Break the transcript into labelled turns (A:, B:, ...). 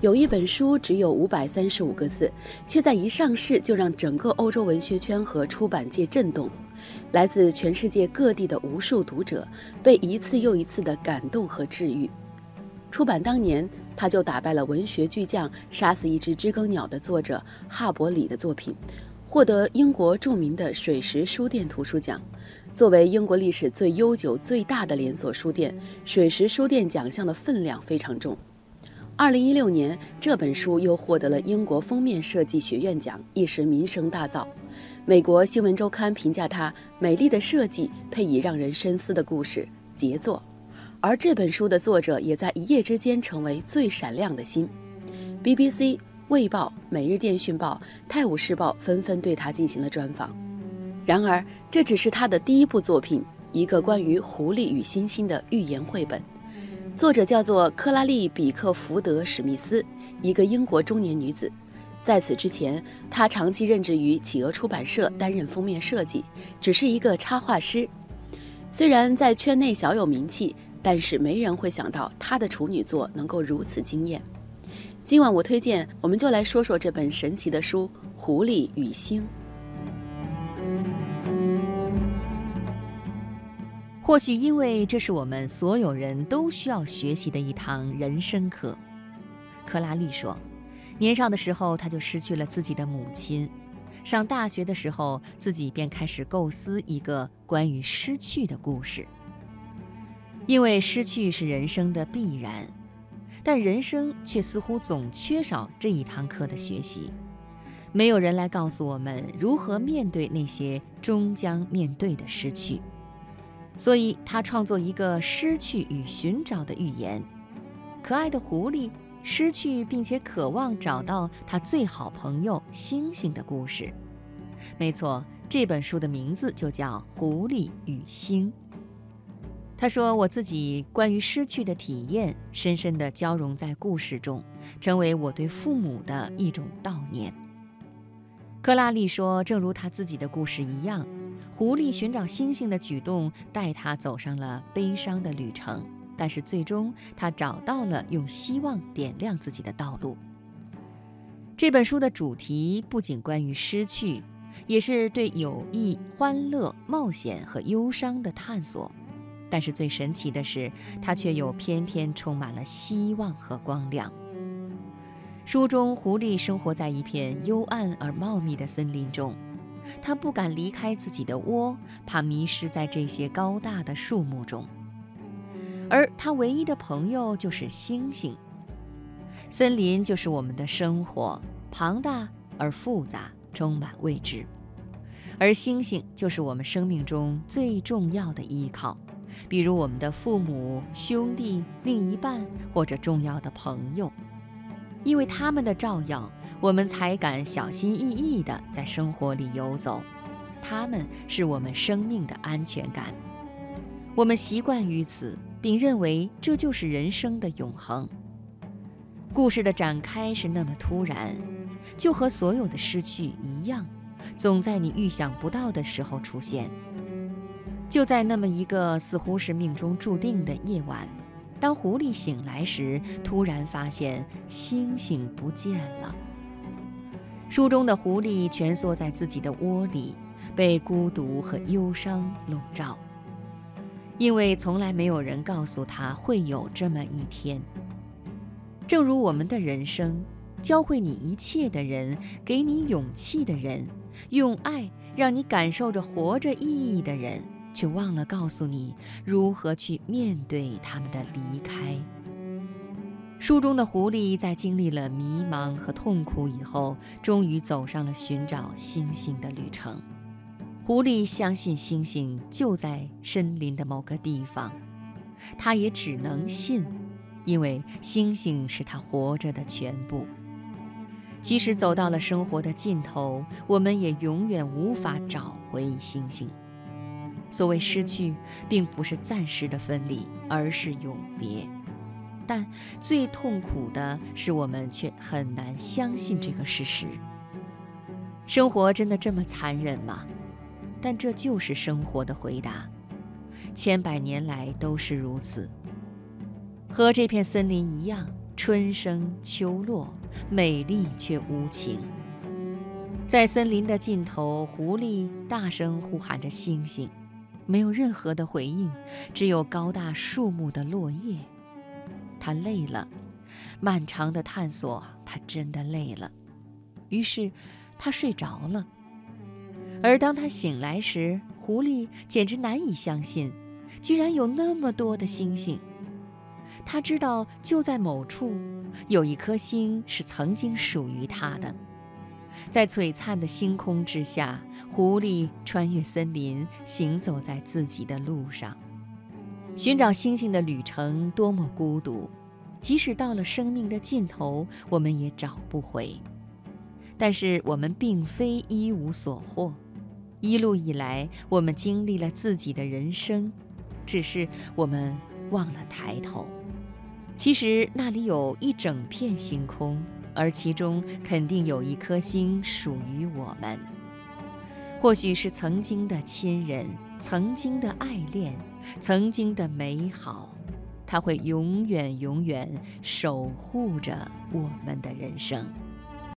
A: 有一本书只有五百三十五个字，却在一上市就让整个欧洲文学圈和出版界震动。来自全世界各地的无数读者被一次又一次的感动和治愈。出版当年，他就打败了文学巨匠《杀死一只知更鸟》的作者哈伯里的作品，获得英国著名的水石书店图书奖。作为英国历史最悠久、最大的连锁书店，水石书店奖项的分量非常重。二零一六年，这本书又获得了英国封面设计学院奖，一时名声大噪。美国新闻周刊评价它美丽的设计配以让人深思的故事，杰作。而这本书的作者也在一夜之间成为最闪亮的星。BBC、卫报、每日电讯报、泰晤士报纷纷对他进行了专访。然而，这只是他的第一部作品，一个关于狐狸与猩猩的寓言绘本。作者叫做克拉丽·比克福德·史密斯，一个英国中年女子。在此之前，她长期任职于企鹅出版社，担任封面设计，只是一个插画师。虽然在圈内小有名气，但是没人会想到她的处女作能够如此惊艳。今晚我推荐，我们就来说说这本神奇的书《狐狸与星》。
B: 或许因为这是我们所有人都需要学习的一堂人生课，克拉丽说：“年少的时候，他就失去了自己的母亲；上大学的时候，自己便开始构思一个关于失去的故事。因为失去是人生的必然，但人生却似乎总缺少这一堂课的学习。没有人来告诉我们如何面对那些终将面对的失去。”所以，他创作一个失去与寻找的寓言：可爱的狐狸失去并且渴望找到他最好朋友星星的故事。没错，这本书的名字就叫《狐狸与星》。他说：“我自己关于失去的体验，深深地交融在故事中，成为我对父母的一种悼念。”克拉丽说：“正如他自己的故事一样。”狐狸寻找星星的举动带他走上了悲伤的旅程，但是最终他找到了用希望点亮自己的道路。这本书的主题不仅关于失去，也是对友谊、欢乐、冒险和忧伤的探索。但是最神奇的是，它却又偏偏充满了希望和光亮。书中，狐狸生活在一片幽暗而茂密的森林中。他不敢离开自己的窝，怕迷失在这些高大的树木中。而他唯一的朋友就是星星。森林就是我们的生活，庞大而复杂，充满未知。而星星就是我们生命中最重要的依靠，比如我们的父母、兄弟、另一半或者重要的朋友，因为他们的照耀。我们才敢小心翼翼地在生活里游走，他们是我们生命的安全感。我们习惯于此，并认为这就是人生的永恒。故事的展开是那么突然，就和所有的失去一样，总在你预想不到的时候出现。就在那么一个似乎是命中注定的夜晚，当狐狸醒来时，突然发现星星不见了。书中的狐狸蜷缩在自己的窝里，被孤独和忧伤笼罩，因为从来没有人告诉他会有这么一天。正如我们的人生，教会你一切的人，给你勇气的人，用爱让你感受着活着意义的人，却忘了告诉你如何去面对他们的离开。书中的狐狸在经历了迷茫和痛苦以后，终于走上了寻找星星的旅程。狐狸相信星星就在森林的某个地方，它也只能信，因为星星是它活着的全部。即使走到了生活的尽头，我们也永远无法找回星星。所谓失去，并不是暂时的分离，而是永别。但最痛苦的是，我们却很难相信这个事实。生活真的这么残忍吗？但这就是生活的回答，千百年来都是如此。和这片森林一样，春生秋落，美丽却无情。在森林的尽头，狐狸大声呼喊着星星，没有任何的回应，只有高大树木的落叶。它累了，漫长的探索，它真的累了。于是，它睡着了。而当他醒来时，狐狸简直难以相信，居然有那么多的星星。他知道，就在某处，有一颗星是曾经属于他的。在璀璨的星空之下，狐狸穿越森林，行走在自己的路上。寻找星星的旅程多么孤独，即使到了生命的尽头，我们也找不回。但是我们并非一无所获，一路以来，我们经历了自己的人生，只是我们忘了抬头。其实那里有一整片星空。而其中肯定有一颗星属于我们，或许是曾经的亲人，曾经的爱恋，曾经的美好，它会永远永远守护着我们的人生。